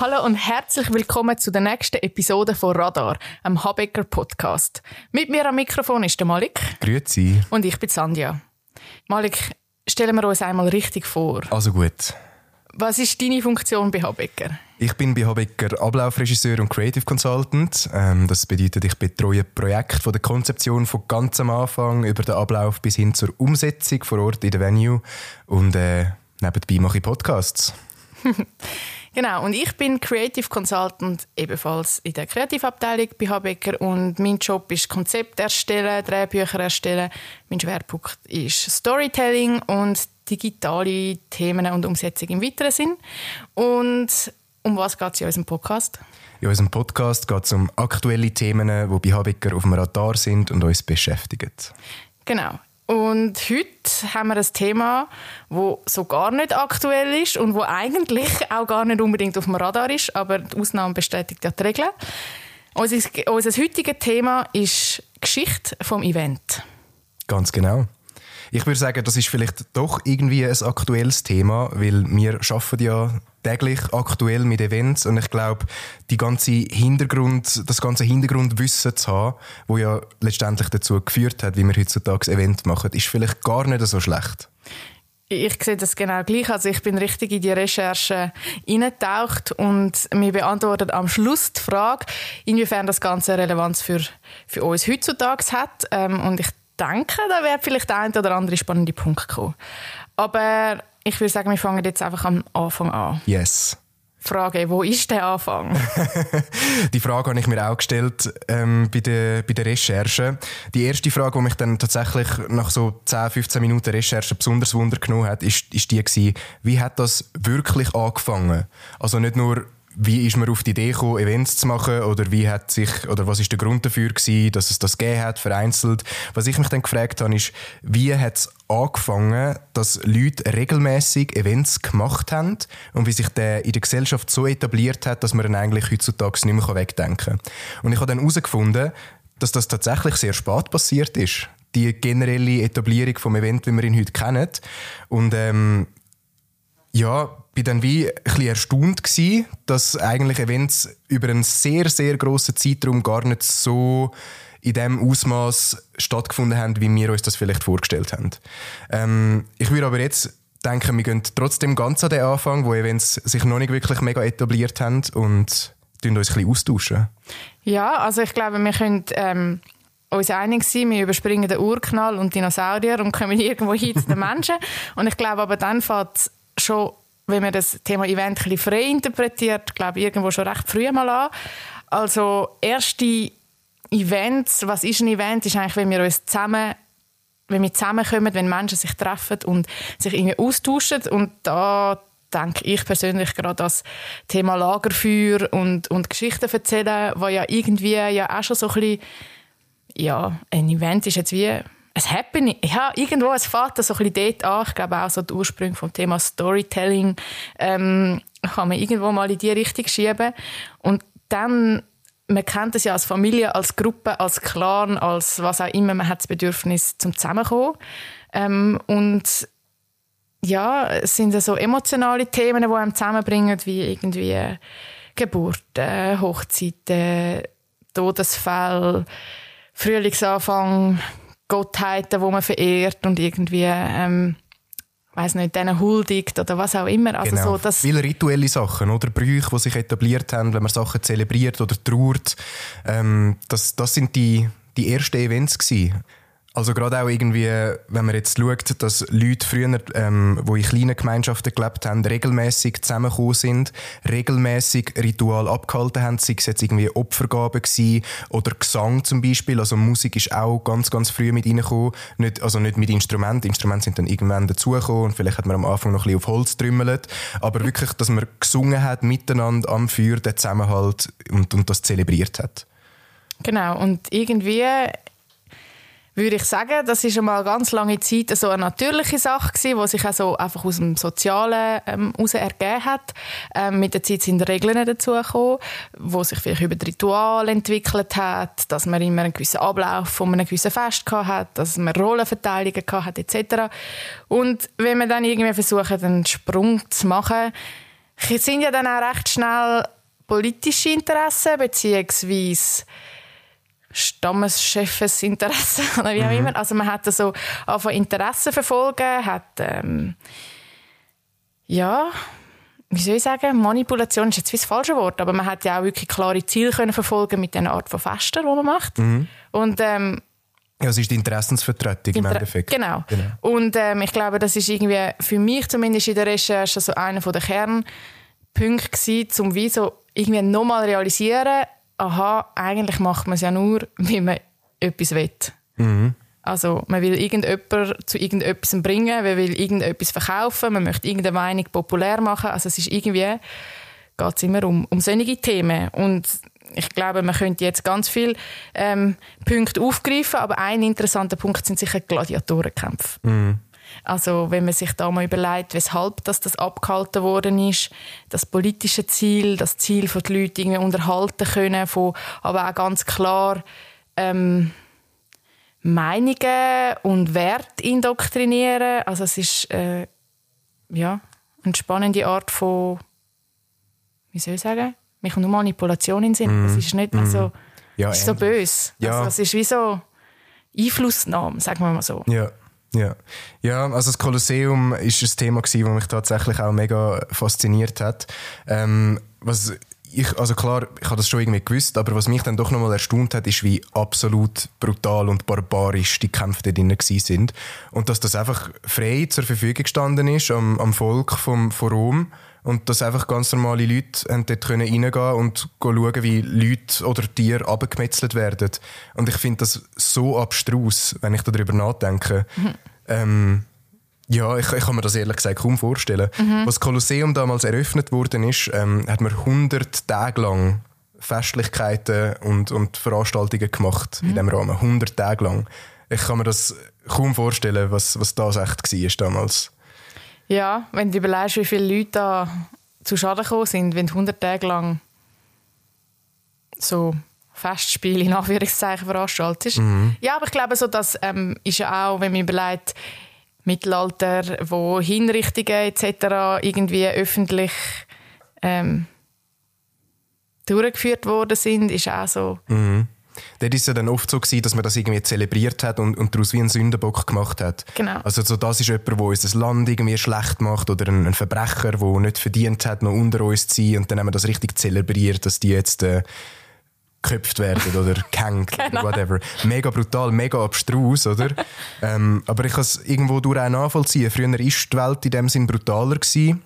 Hallo und herzlich willkommen zu der nächsten Episode von Radar, einem Habecker Podcast. Mit mir am Mikrofon ist der Malik. Grüezi. Und ich bin Sandja. Malik, stellen wir uns einmal richtig vor. Also gut. Was ist deine Funktion bei Habecker? Ich bin bei Habecker Ablaufregisseur und Creative Consultant. Ähm, das bedeutet, ich betreue Projekte von der Konzeption von ganz am Anfang über den Ablauf bis hin zur Umsetzung vor Ort in der Venue. Und äh, nebenbei mache ich Podcasts. Genau, und ich bin Creative Consultant ebenfalls in der Kreativabteilung bei Habecker und mein Job ist Konzept erstellen, Drehbücher erstellen. Mein Schwerpunkt ist Storytelling und digitale Themen und Umsetzung im weiteren Sinn. Und um was geht es in unserem Podcast? In unserem Podcast geht es um aktuelle Themen, die bei Habecker auf dem Radar sind und uns beschäftigen. Genau. Und heute haben wir ein Thema, das so gar nicht aktuell ist und wo eigentlich auch gar nicht unbedingt auf dem Radar ist, aber die Ausnahme bestätigt ja die Regel. Unser, unser heutiges Thema ist Geschichte vom Event. Ganz genau. Ich würde sagen, das ist vielleicht doch irgendwie ein aktuelles Thema, weil wir arbeiten ja täglich aktuell mit Events und ich glaube, die ganze Hintergrund, das ganze Hintergrundwissen zu haben, wo ja letztendlich dazu geführt hat, wie wir heutzutage Event machen, ist vielleicht gar nicht so schlecht. Ich sehe das genau gleich. Also ich bin richtig in die Recherche eingetaucht und mir beantwortet am Schluss die Frage, inwiefern das Ganze Relevanz für, für uns heutzutage hat. Ähm, und ich denke, da wäre vielleicht der ein oder andere spannende Punkt gekommen. Aber ich würde sagen, wir fangen jetzt einfach am Anfang an. Yes. Frage, wo ist der Anfang? die Frage habe ich mir auch gestellt ähm, bei, der, bei der Recherche. Die erste Frage, die mich dann tatsächlich nach so 10, 15 Minuten Recherche besonders Wunder genommen hat, ist, ist die gewesen, wie hat das wirklich angefangen? Also nicht nur wie ist man auf die Idee gekommen, Events zu machen oder wie hat sich oder was ist der Grund dafür gewesen, dass es das gegeben hat, vereinzelt. Was ich mich dann gefragt habe, ist, wie hat es angefangen, dass Leute regelmäßig Events gemacht haben und wie sich der in der Gesellschaft so etabliert hat, dass man ihn eigentlich heutzutage nicht mehr wegdenken kann. Und ich habe dann herausgefunden, dass das tatsächlich sehr spät passiert ist. Die generelle Etablierung vom Event, wie wir ihn heute kennen. Und ähm, ja, bin dann wie ein bisschen erstaunt gewesen, dass eigentlich Events über einen sehr, sehr grossen Zeitraum gar nicht so in dem Ausmaß stattgefunden haben, wie wir uns das vielleicht vorgestellt haben. Ähm, ich würde aber jetzt denken, wir gehen trotzdem ganz an den Anfang, wo Events sich noch nicht wirklich mega etabliert haben und uns ein bisschen austauschen. Ja, also ich glaube, wir können ähm, uns einig sein, wir überspringen den Urknall und Dinosaurier und kommen irgendwo hin zu den Menschen. Und ich glaube aber dann fängt schon wenn man das Thema Event ein frei interpretiert, glaube ich, irgendwo schon recht früh mal an. Also erste Events, was ist ein Event, ist eigentlich, wenn wir uns zusammen wenn wir zusammenkommen, wenn Menschen sich treffen und sich irgendwie austauschen und da denke ich persönlich gerade das Thema Lagerfeuer und, und Geschichten erzählen, was ja irgendwie ja auch schon so ein bisschen, ja, ein Event ist jetzt wie ein Happening. Ja, irgendwo, es fängt so ein bisschen dort an. Ich glaube auch so der Ursprung vom Thema Storytelling ähm, kann man irgendwo mal in die Richtung schieben. Und dann, man kennt es ja als Familie, als Gruppe, als Clan, als was auch immer, man hat das Bedürfnis zum Zusammenkommen. Ähm, und ja, es sind so emotionale Themen, die einem zusammenbringen, wie irgendwie Geburten, Hochzeiten, Todesfälle, Frühlingsanfang, Gottheiten, die man verehrt und irgendwie, ähm, weiß nicht, denen huldigt oder was auch immer. Also genau. so, dass Viele rituelle Sachen oder Brüche, die sich etabliert haben, wenn man Sachen zelebriert oder trauert. Ähm, das, das sind die, die ersten Events gewesen. Also gerade auch irgendwie, wenn man jetzt schaut, dass Leute früher, ähm, wo in kleinen Gemeinschaften gelebt haben, regelmäßig zusammengekommen sind, regelmäßig Ritual abgehalten haben, sei es jetzt irgendwie Opfergaben gewesen oder Gesang zum Beispiel. Also Musik ist auch ganz, ganz früh mit reingekommen. Nicht, also nicht mit Instrumenten. Instrumente sind dann irgendwann dazugekommen und vielleicht hat man am Anfang noch ein bisschen auf Holz trümmelt. Aber wirklich, dass man gesungen hat miteinander am Feuer, den Zusammenhalt und, und das zelebriert hat. Genau. Und irgendwie würde ich sagen, das ist einmal ganz lange Zeit so eine natürliche Sache gewesen, die sich also einfach aus dem Sozialen ähm, heraus ergeben hat. Ähm, mit der Zeit sind Regeln dazugekommen, wo sich vielleicht über Ritual entwickelt hat, dass man immer einen gewissen Ablauf von einem gewissen Fest hat, dass man Rollenverteilungen hat etc. Und wenn man dann irgendwie versucht, einen Sprung zu machen, sind ja dann auch recht schnell politische Interessen beziehungsweise Stammeschefes Interesse oder wie auch mhm. immer. Also man hat so einfach Interessen verfolgen, hat ähm, ja, wie soll ich sagen, Manipulation ist jetzt das falsche Wort, aber man hat ja auch wirklich klare Ziele können verfolgen mit der Art von Festen, die man macht. Mhm. Und ähm, ja, es ist die Interessensvertretung Inter im Endeffekt. Genau. genau. Und ähm, ich glaube, das ist irgendwie für mich zumindest in der Recherche so einer der Kernpunkte gewesen, um wie so irgendwie nochmal realisieren, aha, eigentlich macht man es ja nur, weil man etwas will. Mhm. Also man will irgendjemanden zu irgendetwas bringen, man will irgendetwas verkaufen, man möchte irgendeine Meinung populär machen. Also es ist irgendwie, geht es immer um, um solche Themen. Und ich glaube, man könnte jetzt ganz viele ähm, Punkte aufgreifen, aber ein interessanter Punkt sind sicher Gladiatorenkämpfe. Mhm. Also wenn man sich da mal überlegt, weshalb das, das abgehalten worden ist, das politische Ziel, das Ziel von den Leuten irgendwie unterhalten können, von, aber auch ganz klar ähm, Meinungen und Werte indoktrinieren. Also es ist äh, ja eine spannende Art von, wie soll ich sagen, mich nur Manipulation in Sinn. Mm. Es ist nicht, also, ja, ist so böse. Ja. Also, es ist wie so Einflussnahme, sagen wir mal so. Ja. Ja. ja, also das Kolosseum ist ein Thema gewesen, das mich tatsächlich auch mega fasziniert hat. Ähm, was ich, also klar, ich habe das schon irgendwie gewusst, aber was mich dann doch nochmal erstaunt hat, ist, wie absolut brutal und barbarisch die Kämpfe da drinnen sind. Und dass das einfach frei zur Verfügung gestanden ist am, am Volk vom, von Rom. Und dass einfach ganz normale Leute dort reingehen können und schauen, wie Leute oder Tiere abgemetzelt werden. Und ich finde das so abstrus, wenn ich darüber nachdenke. Mhm. Ähm, ja, ich, ich kann mir das ehrlich gesagt kaum vorstellen. Mhm. Als das Kolosseum damals eröffnet worden ist, ähm, hat man 100 Tage lang Festlichkeiten und, und Veranstaltungen gemacht mhm. in diesem Rahmen. 100 Tage lang. Ich kann mir das kaum vorstellen, was, was das echt war damals. Ja, wenn du überlegst, wie viele Leute da zu Schaden gekommen sind, wenn 100 Tage lang so Festspiele in Anführungszeichen veranstaltet mhm. Ja, aber ich glaube, so, das ähm, ist ja auch, wenn man überlegt, Mittelalter, wo Hinrichtungen etc. irgendwie öffentlich ähm, durchgeführt worden sind, ist auch so. Mhm. Dort war es ja dann oft so, gewesen, dass man das irgendwie zelebriert hat und, und daraus wie einen Sündenbock gemacht hat. Genau. Also so, das ist jemand, der unser Land irgendwie schlecht macht oder ein, ein Verbrecher, der nicht verdient hat, noch unter uns zu sein und dann haben wir das richtig zelebriert, dass die jetzt äh, geköpft werden oder gehängt genau. oder whatever. Mega brutal, mega abstrus, oder? ähm, aber ich kann es irgendwo durch auch nachvollziehen. Früher war die Welt in dem Sinn brutaler gewesen.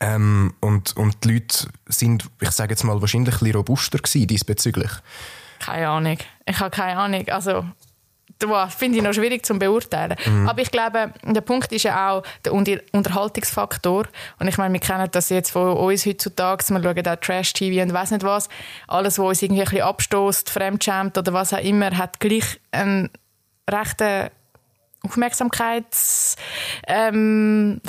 Ähm, und, und die Leute sind, ich sage jetzt mal, wahrscheinlich ein bisschen robuster gewesen diesbezüglich. Keine Ahnung. Ich habe keine Ahnung. Also, das finde ich noch schwierig zu beurteilen. Mhm. Aber ich glaube, der Punkt ist ja auch der Unterhaltungsfaktor. Und ich meine, wir kennen das jetzt von uns heutzutage. Wir schauen auch Trash-TV und weiß nicht was. Alles, was uns irgendwie ein bisschen abstößt, fremdschämt oder was auch immer, hat gleich einen rechten Aufmerksamkeitsflair ähm,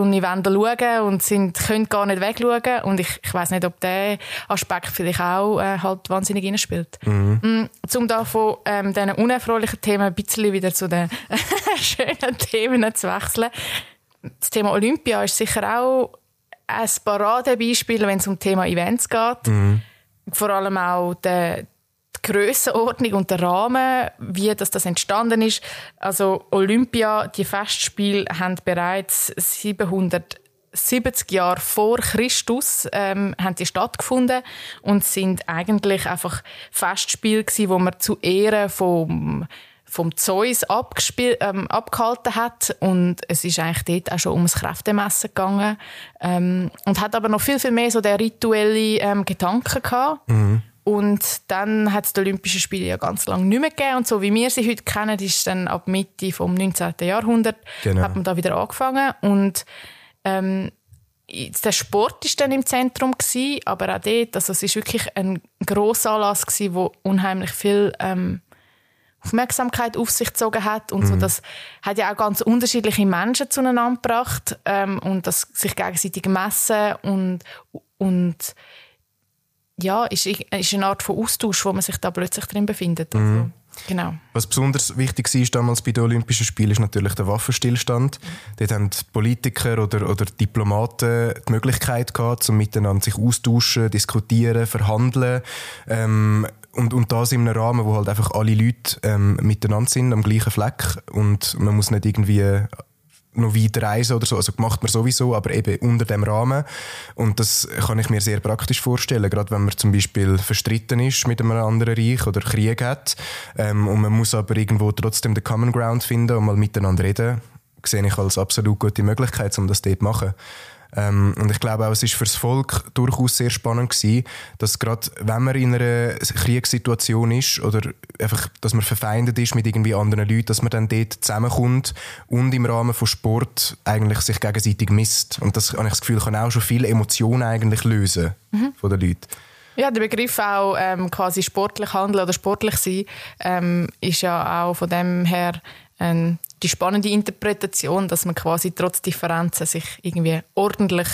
und ich wollen da schauen und sind, können gar nicht wegschauen. Und ich, ich weiß nicht, ob der Aspekt vielleicht auch äh, halt wahnsinnig reinspielt. Mhm. Um mm, da von ähm, diesen unerfreulichen Themen ein bisschen wieder zu den schönen Themen zu wechseln. Das Thema Olympia ist sicher auch ein Paradebeispiel, wenn es um das Thema Events geht. Mhm. Vor allem auch der, Grössenordnung und der Rahmen, wie das, das entstanden ist. Also Olympia, die Festspiele haben bereits 770 Jahre vor Christus ähm, haben die stattgefunden und sind eigentlich einfach Festspiele gewesen, wo man zu Ehren vom vom Zeus ähm, abgehalten hat und es ist eigentlich dort auch schon ums Kräftemessen gegangen ähm, und hat aber noch viel viel mehr so der rituelle ähm, Gedanken gehabt. Mhm. Und dann hat es die Olympischen Spiele ja ganz lange nicht mehr gegeben. Und so wie wir sie heute kennen, ist dann ab Mitte vom 19. Jahrhundert genau. hat man da wieder angefangen. Und ähm, der Sport ist dann im Zentrum gewesen, aber auch dort, also es ist wirklich ein grosser Anlass gewesen, wo unheimlich viel ähm, Aufmerksamkeit auf sich gezogen hat und mhm. so das hat ja auch ganz unterschiedliche Menschen zueinander gebracht ähm, und das sich gegenseitig messen und und ja ist, ist eine Art von Austausch, wo man sich da plötzlich drin befindet. Also, mhm. Genau. Was besonders wichtig war damals bei den Olympischen Spielen, ist natürlich der Waffenstillstand. Mhm. Dort haben Politiker oder, oder Diplomaten die Möglichkeit gehabt, um miteinander sich austauschen, diskutieren, verhandeln. Ähm, und, und das in einem Rahmen, wo halt einfach alle Leute ähm, miteinander sind, am gleichen Fleck. Und man muss nicht irgendwie noch weit reisen oder so. Also macht man sowieso, aber eben unter dem Rahmen. Und das kann ich mir sehr praktisch vorstellen, gerade wenn man zum Beispiel verstritten ist mit einem anderen Reich oder Krieg hat ähm, und man muss aber irgendwo trotzdem den Common Ground finden und mal miteinander reden, sehe ich als absolut gute Möglichkeit, um das dort zu machen. Ähm, und ich glaube auch, es ist für das Volk durchaus sehr spannend gewesen, dass gerade wenn man in einer Kriegssituation ist oder einfach, dass man verfeindet ist mit irgendwie anderen Leuten, dass man dann dort zusammenkommt und im Rahmen von Sport eigentlich sich gegenseitig misst. Und das habe ich das Gefühl, kann auch schon viele Emotionen eigentlich lösen mhm. von den Leuten. Ja, der Begriff auch ähm, quasi sportlich handeln oder sportlich sein ähm, ist ja auch von dem her ähm, die spannende Interpretation, dass man quasi trotz Differenzen sich irgendwie ordentlich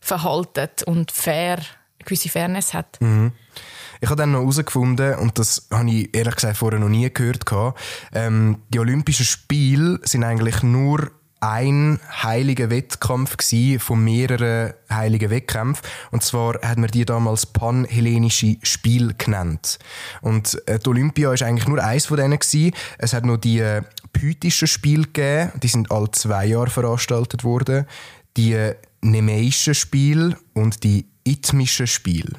verhaltet und fair, eine gewisse Fairness hat. Mhm. Ich habe dann noch herausgefunden, und das habe ich ehrlich gesagt vorher noch nie gehört, ähm, die Olympischen Spiele sind eigentlich nur ein heiliger Wettkampf von mehreren heiligen Wettkämpfen. Und zwar hat man die damals panhellenische Spiel genannt. Und äh, die Olympia ist eigentlich nur eins von denen gewesen. Es hat noch die äh, pythischen Spiele gegeben. Die sind alle zwei Jahre veranstaltet worden. Die äh, nemeischen Spiele und die ithmischen Spiele.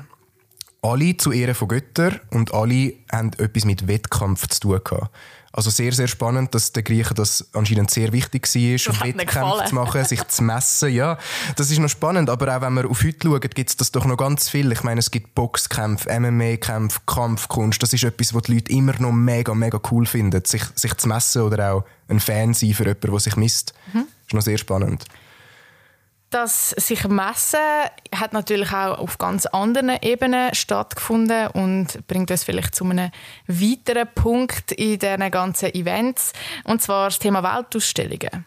Alle zu Ehren von Göttern und alle haben etwas mit Wettkampf zu tun gehabt. Also sehr, sehr spannend, dass den Griechen das anscheinend sehr wichtig war, auf Wettkämpfe zu machen, sich zu messen. Ja, das ist noch spannend, aber auch wenn man auf heute schaut, gibt es das doch noch ganz viel. Ich meine, es gibt Boxkämpfe, MMA-Kämpfe, Kampfkunst. Das ist etwas, was die Leute immer noch mega, mega cool finden, sich, sich zu messen oder auch ein Fan sein für jemanden, der sich misst. Mhm. Das ist noch sehr spannend. Das sich messen hat natürlich auch auf ganz anderen Ebenen stattgefunden und bringt uns vielleicht zu einem weiteren Punkt in diesen ganzen Events, und zwar das Thema Weltausstellungen.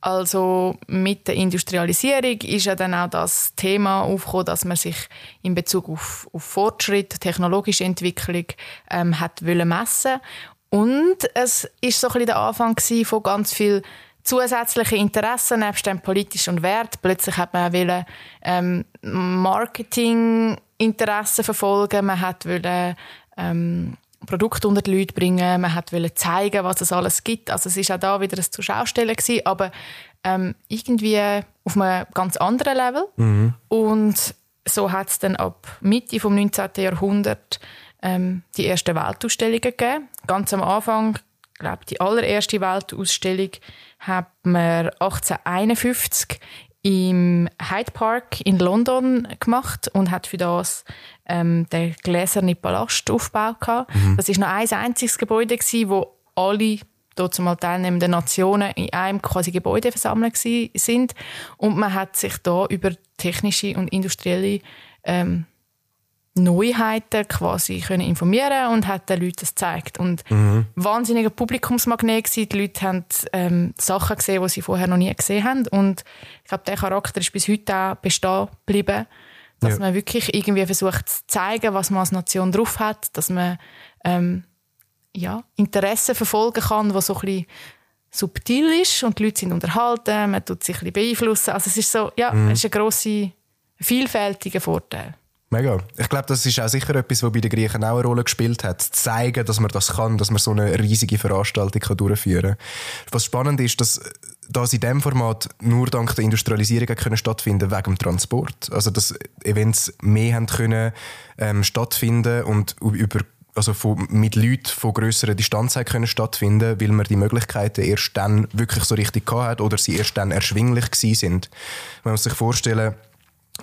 Also mit der Industrialisierung ist ja dann auch das Thema aufgekommen, dass man sich in Bezug auf, auf Fortschritt, technologische Entwicklung ähm, hat messen und es ist so ein bisschen der Anfang von ganz viel zusätzliche Interessen nebst dem politischen Wert. Plötzlich hat man wollen, ähm, Marketinginteressen verfolgen, man hat wollen, ähm, Produkte unter die Leute bringen, man hat wollen zeigen, was es alles gibt. Also es ist auch da wieder ein Zuschaustellen gewesen, aber ähm, irgendwie auf einem ganz anderen Level. Mhm. Und so hat es dann ab Mitte vom 19. Jahrhundert ähm, die ersten Weltausstellungen gegeben. Ganz am Anfang, glaube die allererste Weltausstellung hat man 1851 im Hyde Park in London gemacht und hat für das ähm, den gläsernen Palastaufbau gehabt. Mhm. Das ist noch ein einziges Gebäude gewesen, wo alle dort zumal teilnehmenden Nationen in einem quasi Gebäude versammelt sind und man hat sich da über technische und industrielle ähm, Neuheiten quasi können informieren und hat den Leuten das gezeigt. Und mhm. wahnsinniger Publikumsmagnet gewesen. Die Leute haben ähm, Sachen gesehen, die sie vorher noch nie gesehen haben. Und ich glaube, der Charakter ist bis heute auch bestehen geblieben. Dass ja. man wirklich irgendwie versucht zu zeigen, was man als Nation drauf hat, dass man ähm, ja, Interessen verfolgen kann, die so ein bisschen subtil ist und die Leute sind unterhalten, man tut sich ein bisschen beeinflussen. Also es ist so, ja, mhm. es ist ein grosser, vielfältiger Vorteil. Mega. Ich glaube, das ist auch sicher etwas, was bei den Griechen auch eine Rolle gespielt hat. Zu zeigen, dass man das kann, dass man so eine riesige Veranstaltung kann durchführen kann. Was spannend ist, dass das in diesem Format nur dank der Industrialisierung können stattfinden wegen dem Transport. Also, dass Events mehr haben können, ähm, stattfinden und über also von, mit Leuten von grösseren Distanz können stattfinden, weil man die Möglichkeiten erst dann wirklich so richtig hat oder sie erst dann erschwinglich gewesen sind. Man muss sich vorstellen,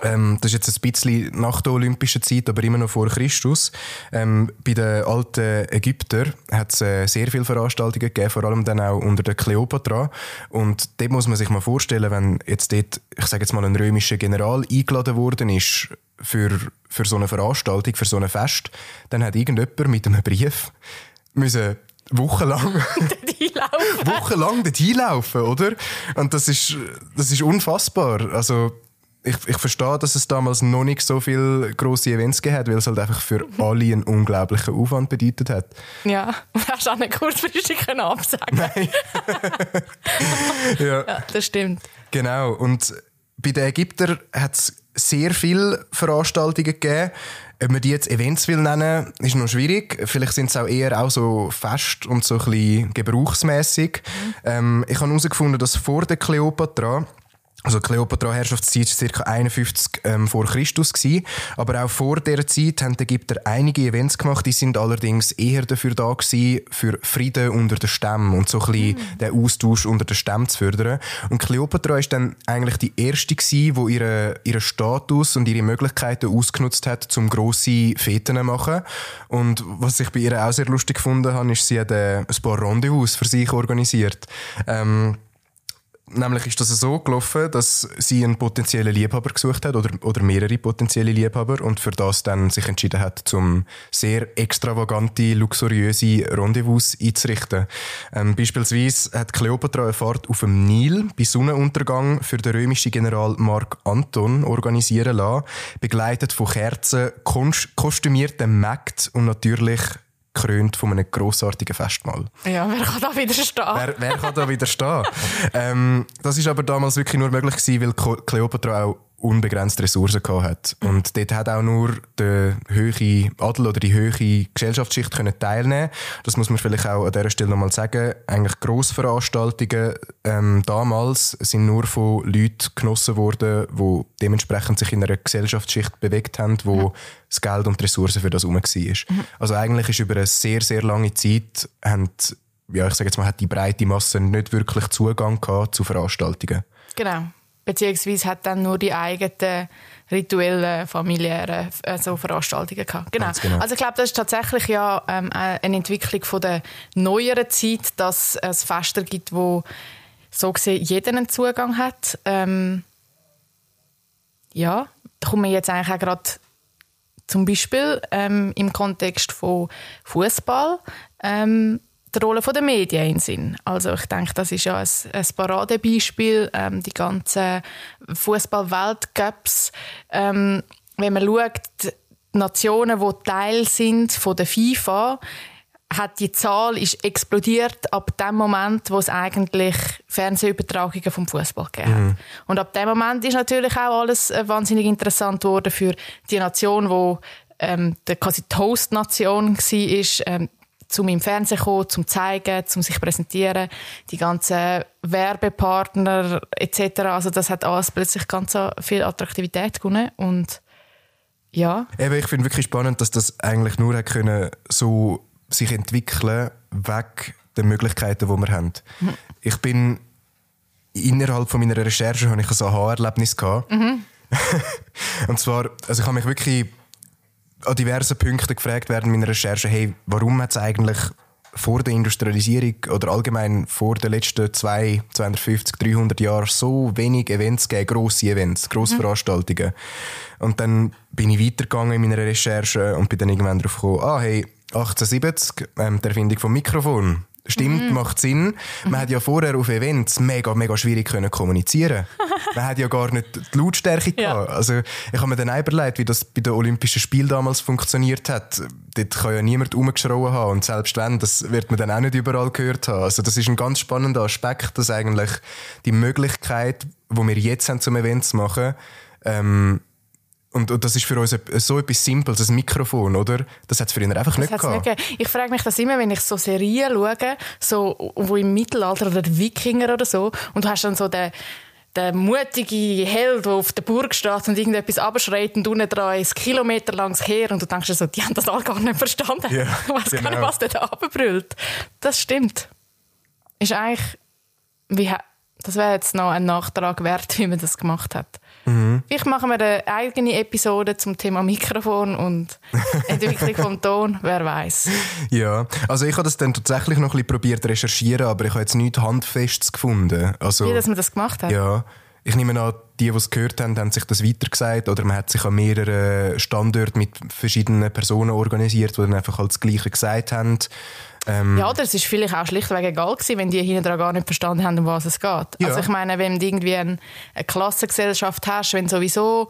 ähm, das ist jetzt ein bisschen nach der olympischen Zeit, aber immer noch vor Christus. Ähm, bei den alten Ägyptern hat es äh, sehr viele Veranstaltungen gegeben, vor allem dann auch unter der Kleopatra. Und dort muss man sich mal vorstellen, wenn jetzt dort, ich sage jetzt mal, ein römischer General eingeladen worden ist für, für so eine Veranstaltung, für so ein Fest, dann hat irgendjemand mit einem Brief müssen wochenlang, wochenlang dort hinlaufen, oder? Und das ist, das ist unfassbar. Also, ich, ich verstehe, dass es damals noch nicht so viele grosse Events gegeben hat, weil es halt einfach für alle einen unglaublichen Aufwand bedeutet hat. Ja, hast du auch nicht kurzfristig absagen Nein. ja, Ja, das stimmt. genau. Und bei den Ägyptern hat es sehr viele Veranstaltungen gegeben. Ob man die jetzt Events will nennen, ist noch schwierig. Vielleicht sind es auch eher auch so fest und so ein bisschen gebrauchsmässig. Ähm, ich habe herausgefunden, dass vor der Kleopatra also Kleopatra Herrschaftszeit war ca. 51 ähm, vor Christus gewesen. aber auch vor dieser Zeit haben die Ägypter einige Events gemacht, die sind allerdings eher dafür da gewesen, für Frieden unter den Stämmen und so ein bisschen den Austausch unter den Stämmen zu fördern. Und Kleopatra ist dann eigentlich die erste gewesen, wo ihre ihren Status und ihre Möglichkeiten ausgenutzt hat, zum grosse Feten zu machen. Und was ich bei ihr auch sehr lustig gefunden habe, ist, sie hat äh, ein paar Rendezvous für sich organisiert. Ähm, Nämlich ist das so gelaufen, dass sie einen potenziellen Liebhaber gesucht hat oder, oder mehrere potenzielle Liebhaber und für das dann sich entschieden hat, zum sehr extravagante, luxuriöse Rendezvous einzurichten. Ähm, beispielsweise hat Kleopatra eine Fahrt auf dem Nil bei Sonnenuntergang für den römischen General Mark Anton organisieren lassen, begleitet von Kerzen, kostümierten Mägd und natürlich gekrönt von einem grossartigen Festmahl. Ja, wer kann da widerstehen? Wer, wer kann da widerstehen? ähm, das ist aber damals wirklich nur möglich gewesen, weil Kleopatra auch unbegrenzte Ressourcen gehabt hat. Und dort hat auch nur der höhere Adel oder die höhere Gesellschaftsschicht können teilnehmen. Das muss man vielleicht auch an dieser Stelle nochmal sagen. Eigentlich Grossveranstaltungen ähm, damals sind nur von Leuten genossen worden, die dementsprechend sich in einer Gesellschaftsschicht bewegt haben, wo ja. das Geld und die Ressourcen für das herum war. Mhm. Also eigentlich ist über eine sehr, sehr lange Zeit haben, ja, ich sage jetzt mal, hat die breite Masse nicht wirklich Zugang gehabt zu Veranstaltungen. Genau beziehungsweise hat dann nur die eigenen rituellen, familiären also Veranstaltungen gehabt. Genau. genau. Also ich glaube, das ist tatsächlich ja ähm, eine Entwicklung von der neueren Zeit, dass es Fester gibt, wo so gesehen jeder einen Zugang hat. Ähm, ja, da kommen wir jetzt eigentlich auch gerade zum Beispiel ähm, im Kontext von Fußball. Ähm, die Rolle der Medien in Sinn. Also ich denke, das ist ja ein, ein Paradebeispiel, ähm, die ganzen Fußball-Weltcups. Ähm, wenn man schaut, die Nationen, die Teil sind von der FIFA, hat die Zahl ist explodiert ab dem Moment, wo es eigentlich Fernsehübertragungen vom Fußball gegeben hat. Mhm. Und ab dem Moment ist natürlich auch alles äh, wahnsinnig interessant geworden für die Nation, wo ähm, der quasi die Host-Nation war, ähm, zum im Fernsehen kommen, zum zeigen, zum sich präsentieren, die ganzen Werbepartner etc. Also das hat alles plötzlich ganz viel Attraktivität gewonnen und ja. Eben, ich finde wirklich spannend, dass das eigentlich nur hat können, so sich entwickeln weg der Möglichkeiten, die wir haben. Mhm. Ich bin innerhalb von meiner Recherche habe ich ein Aha-Erlebnis gehabt. Mhm. und zwar, also ich habe mich wirklich an diversen Punkten gefragt während meiner Recherche, hey, warum hat es eigentlich vor der Industrialisierung oder allgemein vor den letzten zwei, 250, 300 Jahren so wenig Events gegeben, grosse Events, grosse mhm. Veranstaltungen. Und dann bin ich weitergegangen in meiner Recherche und bin dann irgendwann darauf gekommen, ah, hey, 1870, ähm, die Erfindung vom Mikrofon. Stimmt, mhm. macht Sinn. Man hat ja vorher auf Events mega, mega schwierig können kommunizieren. Man hat ja gar nicht die Lautstärke ja. gehabt. Also, ich habe mir dann überlegt, wie das bei den Olympischen Spielen damals funktioniert hat. Dort kann ja niemand rumgeschrauen haben. Und selbst wenn, das wird man dann auch nicht überall gehört haben. Also, das ist ein ganz spannender Aspekt, dass eigentlich die Möglichkeit, die wir jetzt haben, zum Event zu machen, ähm, und, und, das ist für uns so etwas Simples, ein Mikrofon, oder? Das hat es für ihn einfach nicht gehabt. Nicht ich frage mich das immer, wenn ich so Serien schaue, so, wo im Mittelalter oder Wikinger oder so, und du hast dann so den, der mutige Held, der auf der Burg steht und irgendetwas abschreit und unten dran ist Kilometer langs her und du denkst dir so, die haben das alle gar nicht verstanden. Ja, ich weiß genau. gar nicht, was der da abbrüllt. Das stimmt. Ist eigentlich, wie, das wäre jetzt noch ein Nachtrag wert, wie man das gemacht hat. Mhm. Vielleicht machen wir eine eigene Episode zum Thema Mikrofon und Entwicklung vom Ton, wer weiß. Ja, also ich habe das dann tatsächlich noch ein bisschen probiert zu recherchieren, aber ich habe jetzt nichts Handfestes gefunden. Also, Wie, dass man das gemacht hat? Ja. Ich nehme an, die, die es gehört haben, haben sich das weitergesagt oder man hat sich an mehreren Standorten mit verschiedenen Personen organisiert, die dann einfach halt das Gleiche gesagt haben. Ähm, ja, oder es ist vielleicht auch schlichtweg egal gewesen, wenn die hinten gar nicht verstanden haben, um was es geht. Ja. Also ich meine, wenn du irgendwie eine, eine Klassengesellschaft hast, wenn sowieso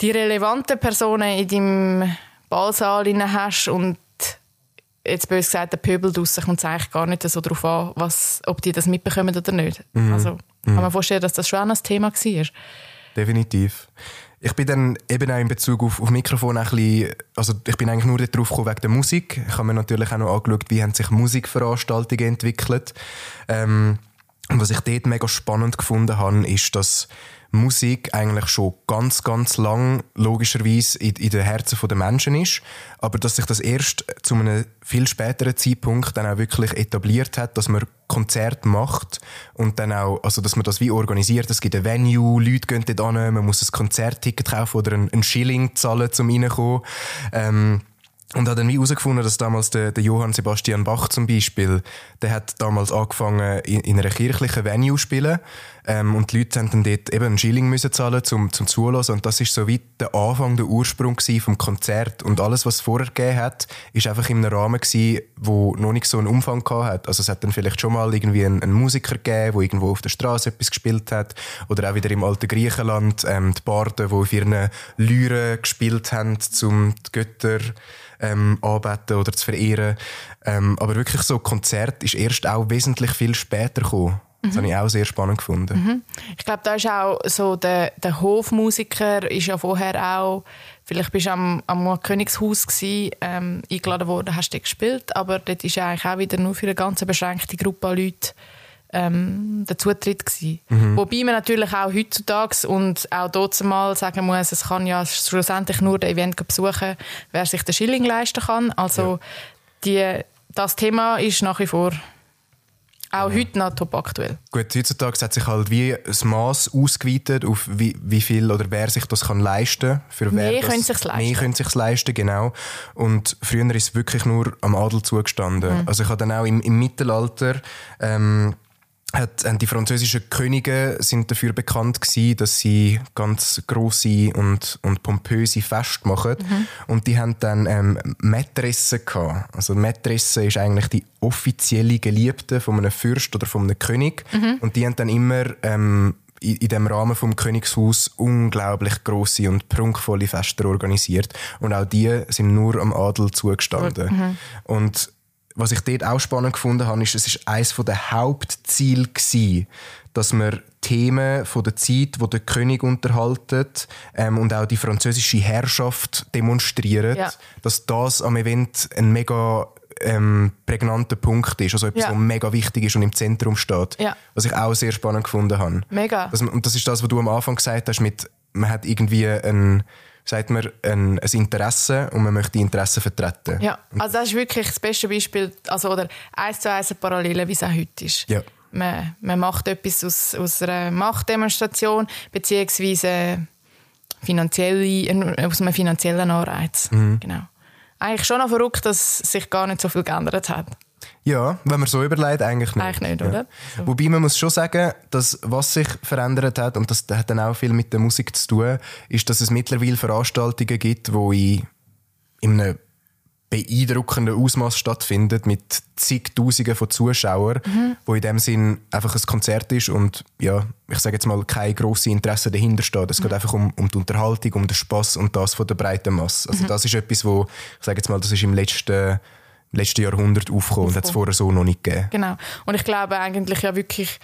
die relevanten Personen in deinem Ballsaal drin hast und jetzt bös gesagt, der Pöbel draussen kommt es eigentlich gar nicht so darauf an, was, ob die das mitbekommen oder nicht. Also kann man vorstellen, dass das schon auch ein Thema war. Definitiv. Ich bin dann eben auch in Bezug auf, auf Mikrofon ein bisschen, also ich bin eigentlich nur darauf gekommen wegen der Musik. Ich habe mir natürlich auch noch angeschaut, wie haben sich Musikveranstaltungen entwickelt. Ähm, und was ich dort mega spannend gefunden habe, ist, dass Musik eigentlich schon ganz, ganz lang logischerweise in, in den Herzen der Menschen ist, aber dass sich das erst zu einem viel späteren Zeitpunkt dann auch wirklich etabliert hat, dass man Konzerte macht und dann auch, also dass man das wie organisiert, es gibt ein Venue, Leute gehen dort an, man muss ein Konzertticket kaufen oder einen, einen Schilling zahlen, um reinzukommen. Ähm, und hat dann herausgefunden, dass damals der, der Johann Sebastian Bach zum Beispiel, der hat damals angefangen in, in einer kirchlichen Venue zu spielen. Ähm, und die Leute haben dann dort eben einen Schilling müssen zahlen zum, zum Zulassen. Und das ist so wie der Anfang, der Ursprung vom Konzert. Und alles, was es vorher gegeben hat, ist einfach in einem Rahmen gewesen, wo noch nicht so einen Umfang gehabt hat. Also es hat dann vielleicht schon mal irgendwie einen, einen Musiker gegeben, der irgendwo auf der Straße etwas gespielt hat. Oder auch wieder im alten Griechenland ähm, die Barden, die auf ihren Lyren gespielt haben, um die Götter ähm, anbeten oder zu verehren. Ähm, aber wirklich so Konzert ist erst auch wesentlich viel später gekommen. Das habe ich auch sehr spannend gefunden. Ich glaube, da ist auch so der, der Hofmusiker ist ja vorher auch, vielleicht bist du am, am Königshaus gewesen, ähm, eingeladen worden, hast du gespielt, aber dort ist ja eigentlich auch wieder nur für eine ganz beschränkte Gruppe an Leuten ähm, der Zutritt gewesen. Wobei man natürlich auch heutzutage und auch dort mal sagen muss, es kann ja schlussendlich nur der Event besuchen, wer sich den Schilling leisten kann. Also die, das Thema ist nach wie vor auch heute noch top aktuell. Gut, heutzutage hat sich halt wie das Maß ausgeweitet auf wie, wie viel oder wer sich das kann leisten Für wer Mehr können sich's leisten. Mehr können sich's leisten, genau. Und früher ist es wirklich nur am Adel zugestanden. Mhm. Also ich habe dann auch im, im Mittelalter ähm, hat, haben die französischen Könige sind dafür bekannt gewesen, dass sie ganz große und, und pompöse Feste machen. Und die haben dann ähm, Mätresse gehabt. Also Mätresse ist eigentlich die offizielle Geliebte von einem Fürst oder von einem König. Und die haben dann immer ähm, in, in dem Rahmen vom Königshaus unglaublich große und prunkvolle Feste organisiert. Und auch die sind nur am Adel zugestanden. Und was ich dort auch spannend gefunden habe, ist, es ist eines der Hauptziele gewesen, dass man Themen von der Zeit, wo der König unterhaltet ähm, und auch die französische Herrschaft demonstriert, Ja. dass das am Event ein mega ähm, prägnanter Punkt ist, also etwas, Ja. was mega wichtig ist und im Zentrum steht. Ja. Was ich auch sehr spannend gefunden habe. Mega. Das, und das ist das, was du am Anfang gesagt hast, mit, man hat irgendwie ein, sagt man, ein, ein Interesse und man möchte die Interessen vertreten. Ja, also das ist wirklich das beste Beispiel, also, oder eins zu eins eine Parallele, wie es auch heute ist. Ja. Man, man macht etwas aus, aus einer Machtdemonstration, beziehungsweise finanzielle, aus einem finanziellen Anreiz. Mhm. Genau. Eigentlich schon noch verrückt, dass sich gar nicht so viel geändert hat. Ja, wenn man so überlegt, eigentlich nicht. Eigentlich nicht, ja. oder? So. Wobei man muss schon sagen, dass was sich verändert hat, und das hat dann auch viel mit der Musik zu tun, ist, dass es mittlerweile Veranstaltungen gibt, wo in, in einem beeindruckenden Ausmaß stattfindet mit zigtausenden von Zuschauern, Mhm. wo in dem Sinn einfach ein Konzert ist und ja, ich sage jetzt mal kein grosses Interesse dahinter steht. Es geht einfach um, um die Unterhaltung, um den Spaß und das von der breiten Masse. Mhm. Also das ist etwas, wo ich sage jetzt mal, das ist im letzten letzten Jahrhundert aufgekommen und hat es vorher so noch nicht gegeben. Genau. Und ich glaube eigentlich ja wirklich,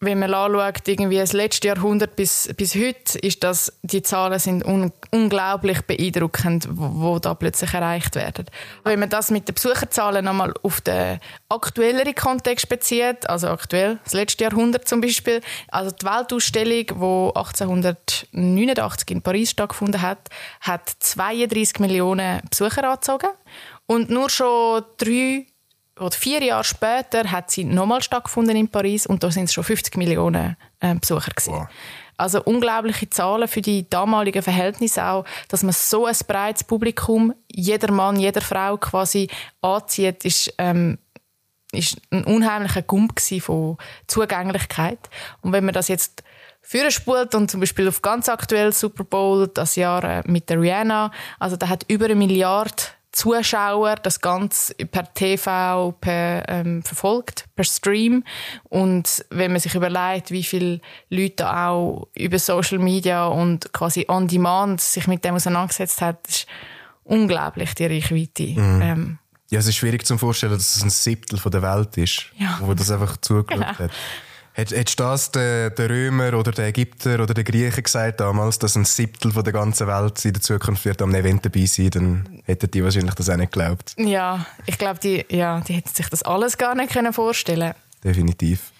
wenn man anschaut, irgendwie das letzte Jahrhundert bis, bis heute, ist das, die Zahlen sind un unglaublich beeindruckend, wo, wo da plötzlich erreicht werden. Wenn man das mit den Besucherzahlen nochmal auf den aktuelleren Kontext bezieht, also aktuell, das letzte Jahrhundert zum Beispiel, also die Weltausstellung, die 1889 in Paris stattgefunden hat, hat 32 Millionen Besucher angezogen. Und nur schon drei oder vier Jahre später hat sie nochmal stattgefunden in Paris und da sind es schon 50 Millionen äh, Besucher gewesen. Wow. Also unglaubliche Zahlen für die damaligen Verhältnisse auch, dass man so ein breites Publikum, jeder Mann, jeder Frau quasi anzieht, ist, ähm, ist ein unheimlicher Gump von Zugänglichkeit. Und wenn man das jetzt führen spult und zum Beispiel auf ganz aktuell Super Bowl das Jahr äh, mit der Rihanna, also da hat über eine Milliarde Zuschauer das Ganze per TV per, ähm, verfolgt, per Stream. Und wenn man sich überlegt, wie viele Leute auch über Social Media und quasi on demand sich mit dem auseinandergesetzt hat, ist unglaublich die Reichweite. Mhm. Ähm, ja, es ist schwierig zu vorstellen, dass es ein Siebtel von der Welt ist, ja. wo das einfach zugeschaut genau. hat. Hättest du das der, der Römer oder der Ägypter oder der Griechen gesagt damals, dass ein Siebtel von der ganzen Welt in der Zukunft wird am Event dabei sein, dann hätten die wahrscheinlich das auch nicht geglaubt. Ja, ich glaube, die, ja, die hätten sich das alles gar nicht können vorstellen Definitiv.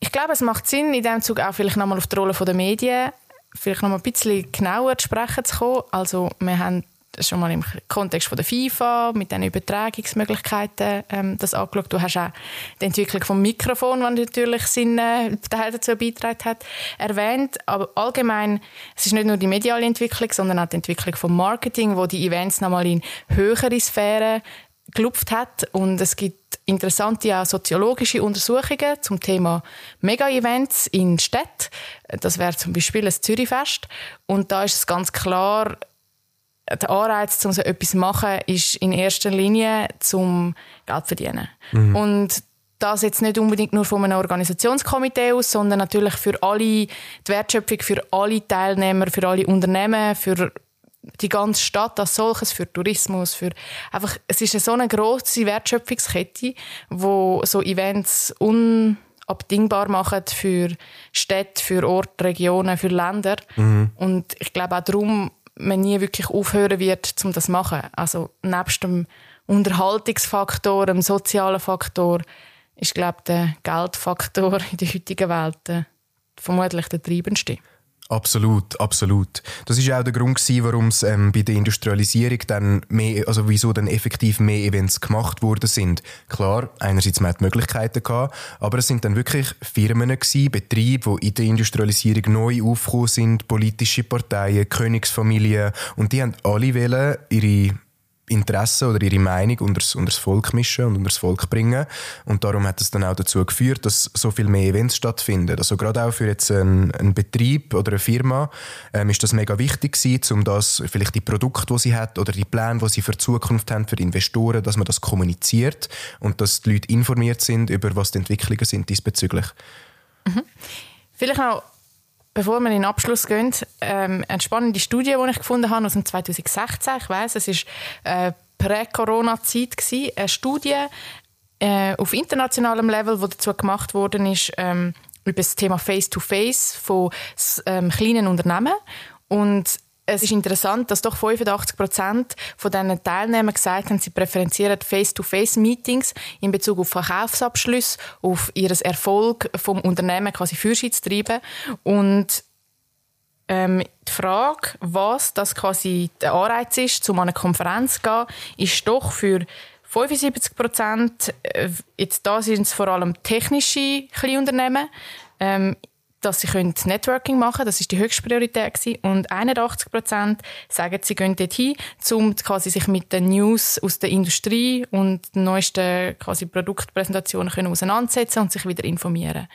Ich glaube, es macht Sinn, in diesem Zug auch vielleicht nochmal auf die Rolle der Medien vielleicht nochmal ein bisschen genauer zu sprechen zu kommen. Also wir haben schon mal im Kontext von der FIFA mit den Übertragungsmöglichkeiten ähm, das angeschaut. Du hast auch die Entwicklung vom Mikrofon, was natürlich Sinn äh, dazu beigetragen hat, erwähnt. Aber allgemein, es ist nicht nur die mediale Entwicklung, sondern auch die Entwicklung vom Marketing, wo die Events nochmal in höhere Sphären gelupft hat und es gibt interessante auch soziologische Untersuchungen zum Thema Mega-Events in Städten. Das wäre zum Beispiel das Zürichfest und da ist es ganz klar, der Anreiz, um so etwas zu machen, ist in erster Linie zum Geld zu verdienen. Mhm. Und das jetzt nicht unbedingt nur von einem Organisationskomitee aus, sondern natürlich für alle, die Wertschöpfung für alle Teilnehmer, für alle Unternehmen, für die ganze Stadt als solches, für Tourismus, für einfach, es ist eine so eine grosse Wertschöpfungskette, wo so Events unabdingbar machen für Städte, für Orte, Regionen, für Länder. Mhm. Und ich glaube auch darum man nie wirklich aufhören wird, um das zu machen. Also nebst dem Unterhaltungsfaktor, dem sozialen Faktor, ist glaube der Geldfaktor in der heutigen Welt äh, vermutlich der treibendste. Absolut, absolut. Das ist auch der Grund gewesen, warum es ähm, bei der Industrialisierung dann mehr, also wieso dann effektiv mehr Events gemacht worden sind. Klar, einerseits man hat Möglichkeiten gehabt, aber es sind dann wirklich Firmen gewesen, Betriebe, die in der Industrialisierung neu aufgekommen sind, politische Parteien, Königsfamilien und die haben alle wollen ihre Interessen oder ihre Meinung unter das, unter das Volk mischen und unter das Volk bringen. Und darum hat es dann auch dazu geführt, dass so viel mehr Events stattfinden. Also gerade auch für jetzt einen, einen Betrieb oder eine Firma ähm, ist das mega wichtig gewesen, um das, vielleicht die Produkte, die sie hat oder die Pläne, die sie für die Zukunft haben, für die Investoren, dass man das kommuniziert und dass die Leute informiert sind über was die Entwicklungen sind diesbezüglich. Mhm. Vielleicht auch bevor wir in den Abschluss gehen, ähm, eine spannende Studie, die ich gefunden habe aus dem 2016. Ich weiß, es ist äh, Prä-Corona-Zeit Eine Studie äh, auf internationalem Level, die dazu gemacht worden ist ähm, über das Thema Face-to-Face -face von ähm, kleinen Unternehmen und es ist interessant, dass doch 85 Prozent von diesen Teilnehmern gesagt haben, sie präferieren Face-to-Face-Meetings in Bezug auf Verkaufsabschlüsse, auf ihr Erfolg vom Unternehmen quasi Fürschitz zu treiben. Und ähm, die Frage, was das quasi der Anreiz ist, zu einer Konferenz zu gehen, ist doch für 75 Prozent, äh, jetzt da sind es vor allem technische Kleinunternehmen, ähm, dass sie Networking machen können. Das ist die höchste Priorität gewesen. Und 81 Prozent sagen, sie gehen dorthin, um quasi sich mit den News aus der Industrie und den neuesten quasi Produktpräsentationen können auseinandersetzen und sich wieder informieren.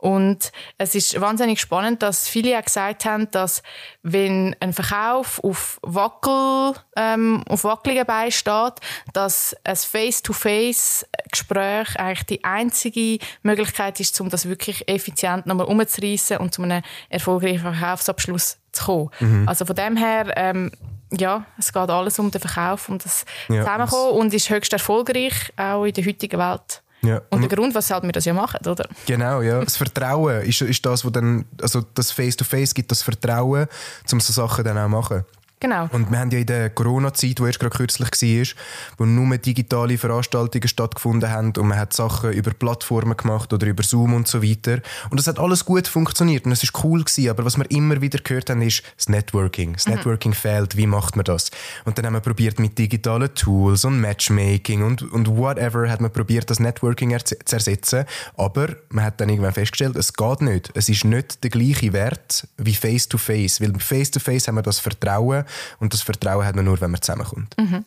Und es ist wahnsinnig spannend, dass viele auch gesagt haben, dass wenn ein Verkauf auf Wackel, ähm, auf wackeligen Beinen steht, dass ein Face-to-Face-Gespräch eigentlich die einzige Möglichkeit ist, um das wirklich effizient nochmal umzureissen und zu einem erfolgreichen Verkaufsabschluss zu kommen. Mhm. Also von dem her, ähm, ja, es geht alles um den Verkauf, um das ja, Zusammenkommen und ist höchst erfolgreich, auch in der heutigen Welt. Ja. Und der Grund, weshalb wir das ja machen, oder? Genau, ja. Das Vertrauen ist, ist das, was dann, also das Face-to-Face -face gibt das Vertrauen, um so Sachen dann auch machen. Genau. Und wir haben ja in der Corona-Zeit, die erst gerade kürzlich war, wo nur digitale Veranstaltungen stattgefunden haben und man hat Sachen über Plattformen gemacht oder über Zoom und so weiter. Und das hat alles gut funktioniert und es ist cool gewesen, aber was wir immer wieder gehört haben, ist das Networking. Das mhm. Networking fehlt. Wie macht man das? Und dann haben wir probiert mit digitalen Tools und Matchmaking und, und whatever hat man probiert, das Networking zu ersetzen. Aber man hat dann irgendwann festgestellt, es geht nicht. Es ist nicht der gleiche Wert wie Face-to-Face. -face. Weil Face-to-Face -face haben wir das Vertrauen und das Vertrauen hat man nur, wenn man zusammenkommt. Mhm.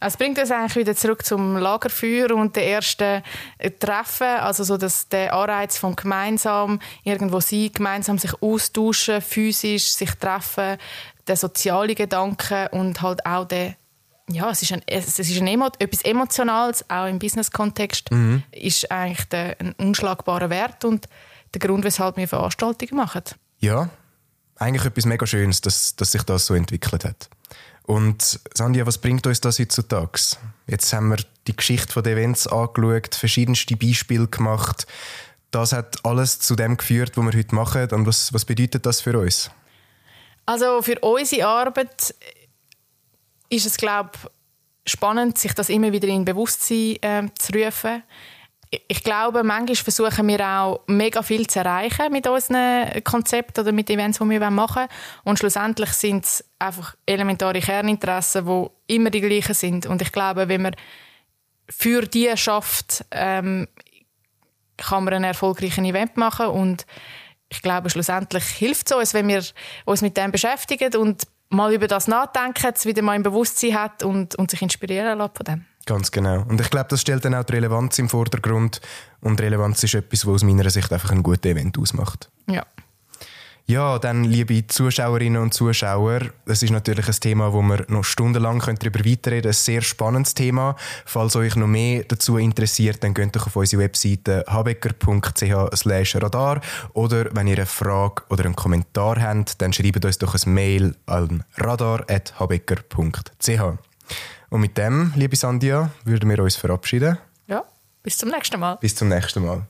Also bringt das eigentlich wieder zurück zum Lagerfeuer und den ersten äh, Treffen, also so dass der Anreiz vom gemeinsam irgendwo sein, gemeinsam sich austauschen, physisch sich treffen, der soziale Gedanke und halt auch der ja, es ist, ein, es ist ein Emo etwas Emotionales, auch im Business-Kontext, Mhm. ist eigentlich der, ein unschlagbarer Wert und der Grund, weshalb wir Veranstaltungen machen. Ja, eigentlich etwas mega Schönes, dass, dass sich das so entwickelt hat. Und Sandja, was bringt uns das heutzutage? Jetzt haben wir die Geschichte der Events angeschaut, verschiedenste Beispiele gemacht. Das hat alles zu dem geführt, was wir heute machen. Und was, was bedeutet das für uns? Also für unsere Arbeit ist es, glaube ich, spannend, sich das immer wieder in Bewusstsein äh, zu rufen. Ich- glaube, manchmal versuchen wir auch mega viel zu erreichen mit unseren Konzepten oder mit Events, die wir machen wollen. Und schlussendlich sind es einfach elementare Kerninteressen, die immer die gleichen sind. Und ich glaube, wenn man für die schafft, ähm, kann man ein erfolgreiches Event machen und ich glaube, schlussendlich hilft es uns, wenn wir uns mit dem beschäftigen und mal über das nachdenken, es wieder mal im Bewusstsein hat und, und sich inspirieren lassen von dem. Ganz genau. Und ich glaube, das stellt dann auch die Relevanz im Vordergrund. Und Relevanz ist etwas, was aus meiner Sicht einfach ein gutes Event ausmacht. Ja. Ja, dann, liebe Zuschauerinnen und Zuschauer, das ist natürlich ein Thema, wo wir noch stundenlang darüber weiterreden können. Ein sehr spannendes Thema. Falls euch noch mehr dazu interessiert, dann geht doch auf unsere Webseite habecker.ch radar oder wenn ihr eine Frage oder einen Kommentar habt, dann schreibt uns doch ein Mail an radar.habecker.ch. Und mit dem, liebe Sandia, würden wir uns verabschieden. ja. Bis zum nächsten Mal. Bis zum nächsten Mal.